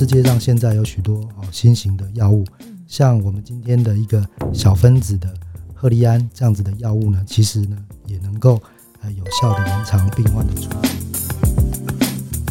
世界上现在有许多哦新型的药物，像我们今天的一个小分子的赫利安这样子的药物呢，其实呢也能够呃有效的延长病患的存活。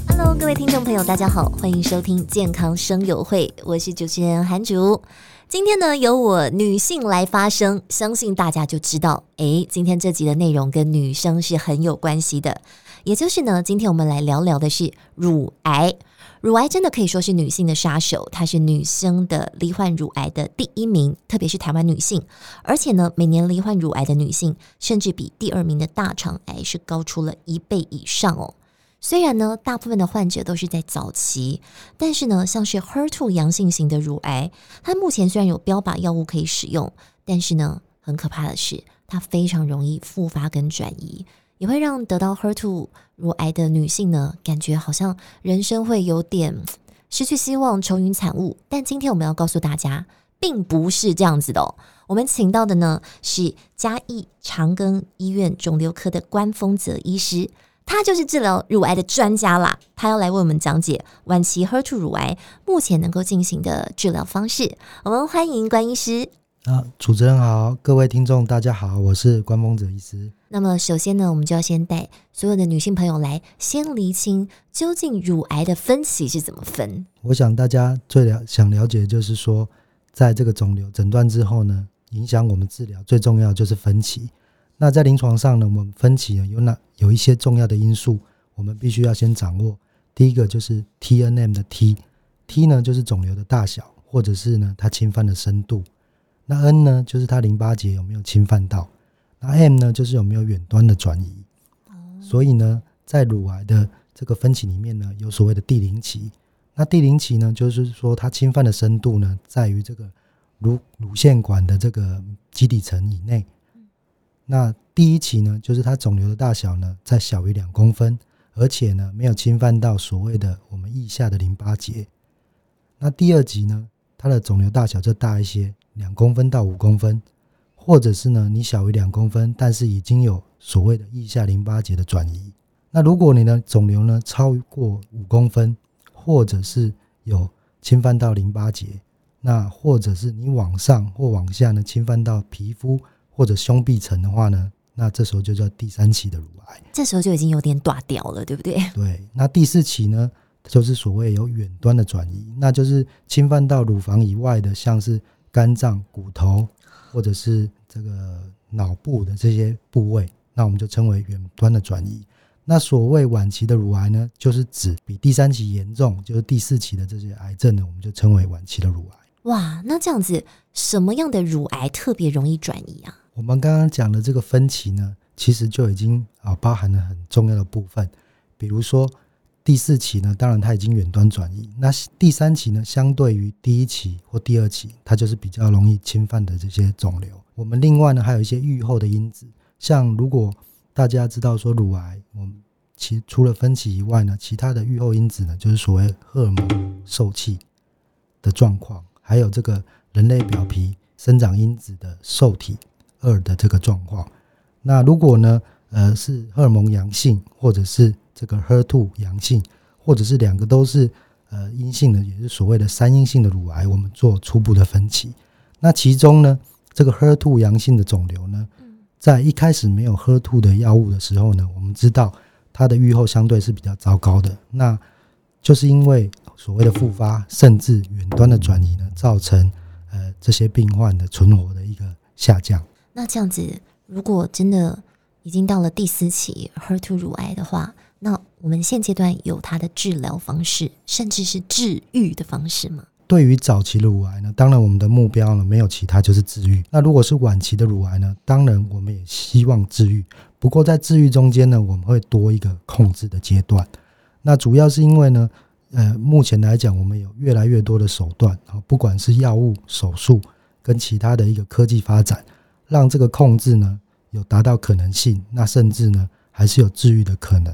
Hello，各位听众朋友，大家好，欢迎收听健康生友会，我是主持人韩竹。今天呢，由我女性来发声，相信大家就知道，诶，今天这集的内容跟女生是很有关系的。也就是呢，今天我们来聊聊的是乳癌。乳癌真的可以说是女性的杀手，它是女生的罹患乳癌的第一名，特别是台湾女性。而且呢，每年罹患乳癌的女性，甚至比第二名的大肠癌是高出了一倍以上哦。虽然呢，大部分的患者都是在早期，但是呢，像是 HER2 阳性型的乳癌，它目前虽然有标靶药物可以使用，但是呢，很可怕的是，它非常容易复发跟转移，也会让得到 HER2 乳癌的女性呢，感觉好像人生会有点失去希望、愁云惨雾。但今天我们要告诉大家，并不是这样子的哦。我们请到的呢，是嘉义长庚医院肿瘤科的关丰泽医师。他就是治疗乳癌的专家啦，他要来为我们讲解晚期 HER2 乳癌目前能够进行的治疗方式。我们欢迎关医师。啊，主持人好，各位听众大家好，我是关丰泽医师。那么首先呢，我们就要先带所有的女性朋友来先厘清究竟乳癌的分期是怎么分。我想大家最了想了解的就是说，在这个肿瘤诊断之后呢，影响我们治疗最重要就是分期。那在临床上呢，我们分期呢有哪有一些重要的因素，我们必须要先掌握。第一个就是 T N M 的 T，T 呢就是肿瘤的大小，或者是呢它侵犯的深度。那 N 呢就是它淋巴结有没有侵犯到，那 M 呢就是有没有远端的转移。所以呢，在乳癌的这个分期里面呢，有所谓的第零期。那第零期呢，就是说它侵犯的深度呢，在于这个乳乳腺管的这个基底层以内。那第一期呢，就是它肿瘤的大小呢，在小于两公分，而且呢，没有侵犯到所谓的我们腋下的淋巴结。那第二级呢，它的肿瘤大小就大一些，两公分到五公分，或者是呢，你小于两公分，但是已经有所谓的腋下淋巴结的转移。那如果你的肿瘤呢超过五公分，或者是有侵犯到淋巴结，那或者是你往上或往下呢侵犯到皮肤。或者胸壁层的话呢，那这时候就叫第三期的乳癌，这时候就已经有点大掉了，对不对？对，那第四期呢，就是所谓有远端的转移，那就是侵犯到乳房以外的，像是肝脏、骨头，或者是这个脑部的这些部位，那我们就称为远端的转移。那所谓晚期的乳癌呢，就是指比第三期严重，就是第四期的这些癌症呢，我们就称为晚期的乳癌。哇，那这样子，什么样的乳癌特别容易转移啊？我们刚刚讲的这个分期呢，其实就已经啊包含了很重要的部分。比如说第四期呢，当然它已经远端转移。那第三期呢，相对于第一期或第二期，它就是比较容易侵犯的这些肿瘤。我们另外呢，还有一些预后的因子，像如果大家知道说乳癌，我们其除了分期以外呢，其他的预后因子呢，就是所谓荷尔蒙受气的状况，还有这个人类表皮生长因子的受体。二的这个状况，那如果呢，呃，是荷尔蒙阳性，或者是这个 HER2 阳性，或者是两个都是呃阴性的，也是所谓的三阴性的乳癌，我们做初步的分期。那其中呢，这个 HER2 阳性的肿瘤呢，在一开始没有 HER2 的药物的时候呢，我们知道它的预后相对是比较糟糕的。那就是因为所谓的复发，甚至远端的转移呢，造成呃这些病患的存活的一个下降。那这样子，如果真的已经到了第四期 HER2 乳癌的话，那我们现阶段有它的治疗方式，甚至是治愈的方式吗？对于早期的乳癌呢，当然我们的目标呢没有其他，就是治愈。那如果是晚期的乳癌呢，当然我们也希望治愈。不过在治愈中间呢，我们会多一个控制的阶段。那主要是因为呢，呃，目前来讲，我们有越来越多的手段啊，不管是药物、手术跟其他的一个科技发展。让这个控制呢有达到可能性，那甚至呢还是有治愈的可能。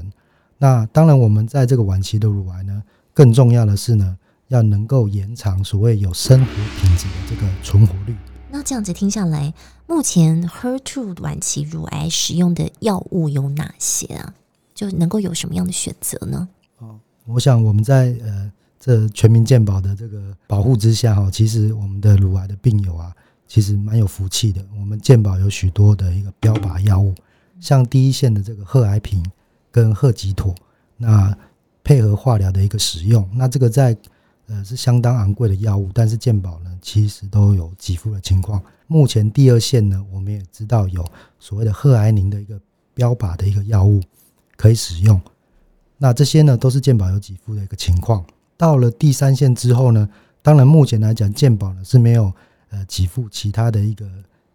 那当然，我们在这个晚期的乳癌呢，更重要的是呢，要能够延长所谓有生活品质的这个存活率。那这样子听下来，目前 HER2 晚期乳癌使用的药物有哪些啊？就能够有什么样的选择呢？哦，我想我们在呃这全民健保的这个保护之下哈，其实我们的乳癌的病友啊，其实蛮有福气的。我们健保有许多的一个标靶药物，像第一线的这个贺癌平跟贺吉妥，那配合化疗的一个使用，那这个在呃是相当昂贵的药物，但是健保呢其实都有给付的情况。目前第二线呢，我们也知道有所谓的贺癌宁的一个标靶的一个药物可以使用，那这些呢都是健保有给付的一个情况。到了第三线之后呢，当然目前来讲，健保呢是没有呃给付其他的一个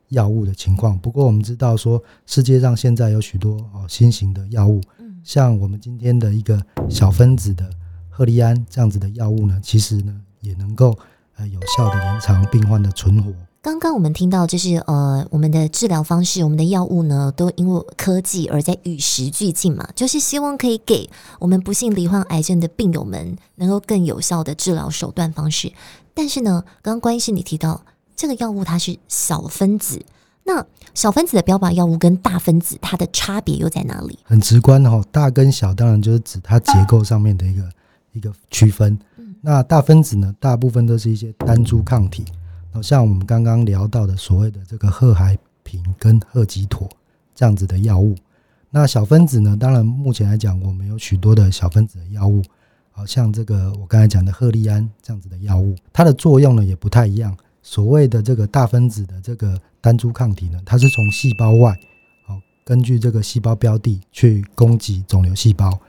药物的情况。不过我们知道说，世界上现在有许多哦新型的药物，像我们今天的一个小分子的贺利安这样子的药物呢，其实呢也能够呃有效的延长病患的存活。刚刚我们听到，就是呃，我们的治疗方式，我们的药物呢，都因为科技而在与时俱进嘛，就是希望可以给我们不幸罹患癌症的病友们，能够更有效的治疗手段方式。但是呢，刚刚关医师你提到这个药物它是小分子，那小分子的标靶药物跟大分子它的差别又在哪里？很直观哈，大跟小当然就是指它结构上面的一个一个区分。那大分子呢，大部分都是一些单株抗体。像我们刚刚聊到的所谓的这个贺癌平跟贺疾妥这样子的药物，那小分子呢？当然目前来讲，我们有许多的小分子的药物，好像这个我刚才讲的赫利安这样子的药物，它的作用呢也不太一样。所谓的这个大分子的这个单株抗体呢，它是从细胞外，好根据这个细胞标的去攻击肿瘤细胞。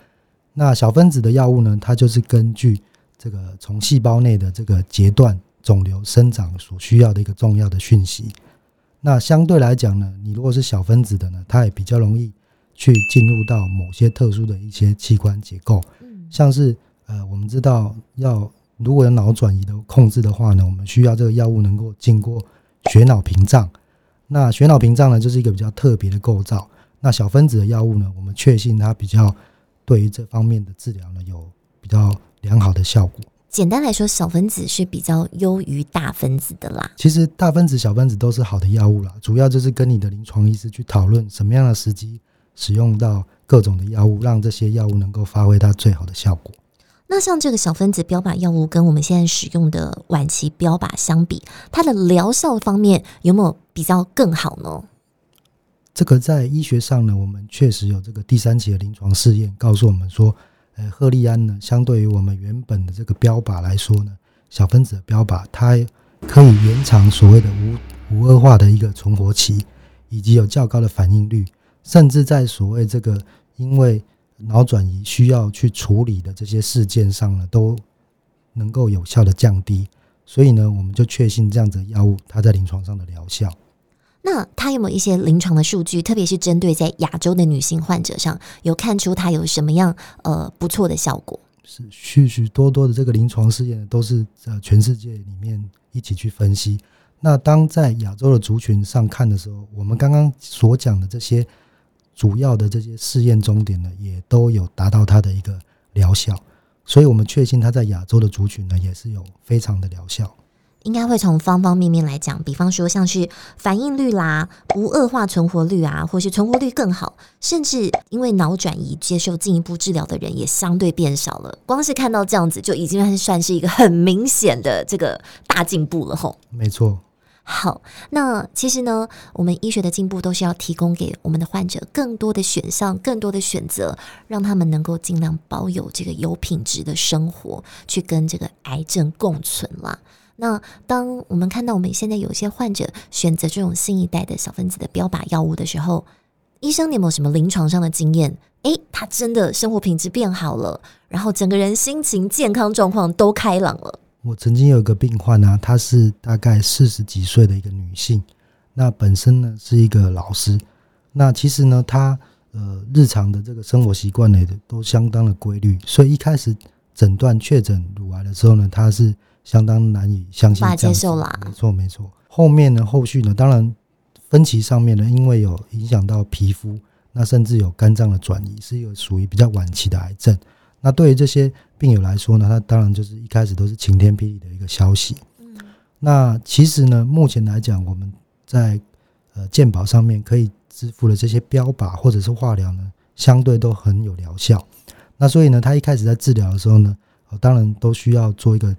那小分子的药物呢，它就是根据这个从细胞内的这个截断。肿瘤生长所需要的一个重要的讯息。那相对来讲呢，你如果是小分子的呢，它也比较容易去进入到某些特殊的一些器官结构。像是呃，我们知道要如果有脑转移的控制的话呢，我们需要这个药物能够经过血脑屏障。那血脑屏障呢，就是一个比较特别的构造。那小分子的药物呢，我们确信它比较对于这方面的治疗呢，有比较良好的效果。简单来说，小分子是比较优于大分子的啦。其实大分子、小分子都是好的药物啦，主要就是跟你的临床医师去讨论什么样的时机使用到各种的药物，让这些药物能够发挥它最好的效果。那像这个小分子标靶药物跟我们现在使用的晚期标靶相比，它的疗效方面有没有比较更好呢？这个在医学上呢，我们确实有这个第三期的临床试验告诉我们说。呃，赫利安呢，相对于我们原本的这个标靶来说呢，小分子的标靶它可以延长所谓的无无恶化的一个存活期，以及有较高的反应率，甚至在所谓这个因为脑转移需要去处理的这些事件上呢，都能够有效的降低。所以呢，我们就确信这样子的药物它在临床上的疗效。那它有没有一些临床的数据，特别是针对在亚洲的女性患者上，有看出它有什么样呃不错的效果？是许许多多的这个临床试验都是呃全世界里面一起去分析。那当在亚洲的族群上看的时候，我们刚刚所讲的这些主要的这些试验终点呢，也都有达到它的一个疗效，所以我们确信它在亚洲的族群呢，也是有非常的疗效。应该会从方方面面来讲，比方说像是反应率啦、无恶化存活率啊，或是存活率更好，甚至因为脑转移接受进一步治疗的人也相对变少了。光是看到这样子，就已经算是一个很明显的这个大进步了吼。没错。好，那其实呢，我们医学的进步都是要提供给我们的患者更多的选项、更多的选择，让他们能够尽量保有这个有品质的生活，去跟这个癌症共存啦。那当我们看到我们现在有一些患者选择这种新一代的小分子的标靶药物的时候，医生你有没有什么临床上的经验？诶，他真的生活品质变好了，然后整个人心情、健康状况都开朗了。我曾经有一个病患啊，她是大概四十几岁的一个女性，那本身呢是一个老师，那其实呢她呃日常的这个生活习惯呢都相当的规律，所以一开始诊断确诊乳癌的时候呢，她是。相当难以相信，无法接受啦。没错，没错。后面呢，后续呢，当然分歧上面呢，因为有影响到皮肤，那甚至有肝脏的转移，是一个属于比较晚期的癌症。那对于这些病友来说呢，他当然就是一开始都是晴天霹雳的一个消息。嗯。那其实呢，目前来讲，我们在呃健保上面可以支付的这些标靶或者是化疗呢，相对都很有疗效。那所以呢，他一开始在治疗的时候呢。当然都需要做一个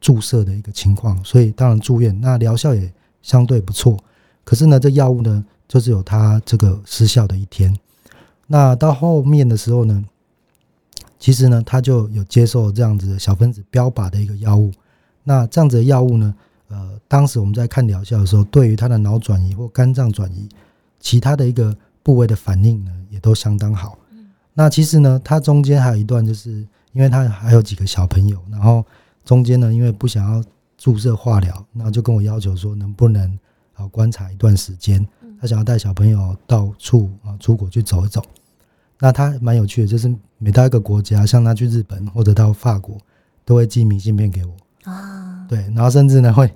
注射的一个情况，所以当然住院，那疗效也相对不错。可是呢，这药物呢，就是有它这个失效的一天。那到后面的时候呢，其实呢，他就有接受这样子的小分子标靶的一个药物。那这样子的药物呢，呃，当时我们在看疗效的时候，对于他的脑转移或肝脏转移，其他的一个部位的反应呢，也都相当好。那其实呢，他中间还有一段，就是因为他还有几个小朋友，然后中间呢，因为不想要注射化疗，那就跟我要求说，能不能啊观察一段时间，他想要带小朋友到处啊出国去走一走。那他蛮有趣的，就是每到一个国家，像他去日本或者到法国，都会寄明信片给我啊。对，然后甚至呢会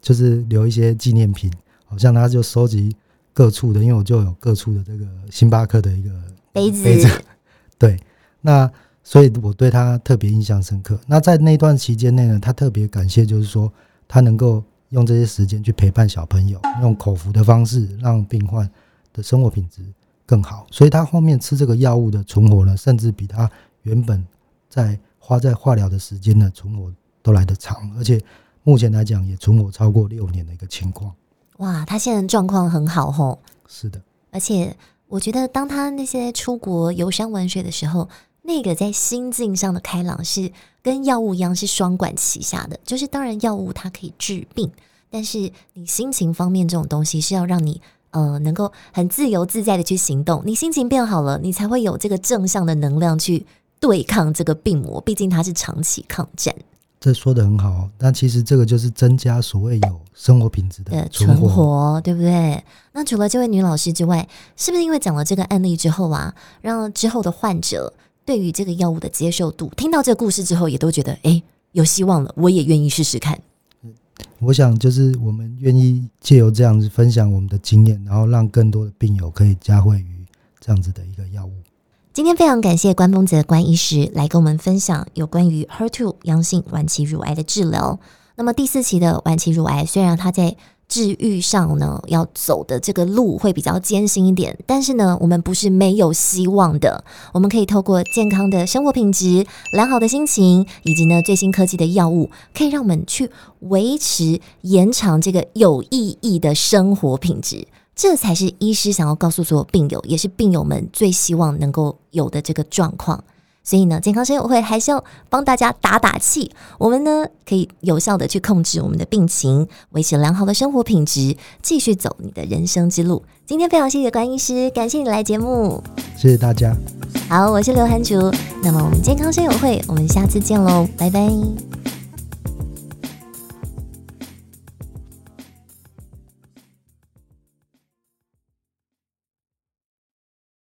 就是留一些纪念品，好像他就收集各处的，因为我就有各处的这个星巴克的一个杯子。杯子。对，那所以我对他特别印象深刻。那在那段期间内呢，他特别感谢，就是说他能够用这些时间去陪伴小朋友，用口服的方式让病患的生活品质。更好，所以他后面吃这个药物的存活呢，甚至比他原本在花在化疗的时间呢存活都来得长，而且目前来讲也存活超过六年的一个情况。哇，他现在状况很好吼。是的，而且我觉得当他那些出国游山玩水的时候，那个在心境上的开朗是跟药物一样是双管齐下的。就是当然药物它可以治病，但是你心情方面这种东西是要让你。呃，能够很自由自在的去行动，你心情变好了，你才会有这个正向的能量去对抗这个病魔。毕竟它是长期抗战。这说的很好，但其实这个就是增加所谓有生活品质的存活，对不对？那除了这位女老师之外，是不是因为讲了这个案例之后啊，让之后的患者对于这个药物的接受度，听到这个故事之后，也都觉得哎，有希望了，我也愿意试试看。我想，就是我们愿意借由这样子分享我们的经验，然后让更多的病友可以加惠于这样子的一个药物。今天非常感谢关丰泽关医师来跟我们分享有关于 HER2 阳性晚期乳癌的治疗。那么第四期的晚期乳癌，虽然它在治愈上呢，要走的这个路会比较艰辛一点，但是呢，我们不是没有希望的。我们可以透过健康的生活品质、良好的心情，以及呢最新科技的药物，可以让我们去维持、延长这个有意义的生活品质。这才是医师想要告诉所有病友，也是病友们最希望能够有的这个状况。所以呢，健康生友会还是要帮大家打打气。我们呢，可以有效的去控制我们的病情，维持良好的生活品质，继续走你的人生之路。今天非常谢谢关医师，感谢你来节目，谢谢大家。好，我是刘涵竹。那么我们健康生友会，我们下次见喽，拜拜。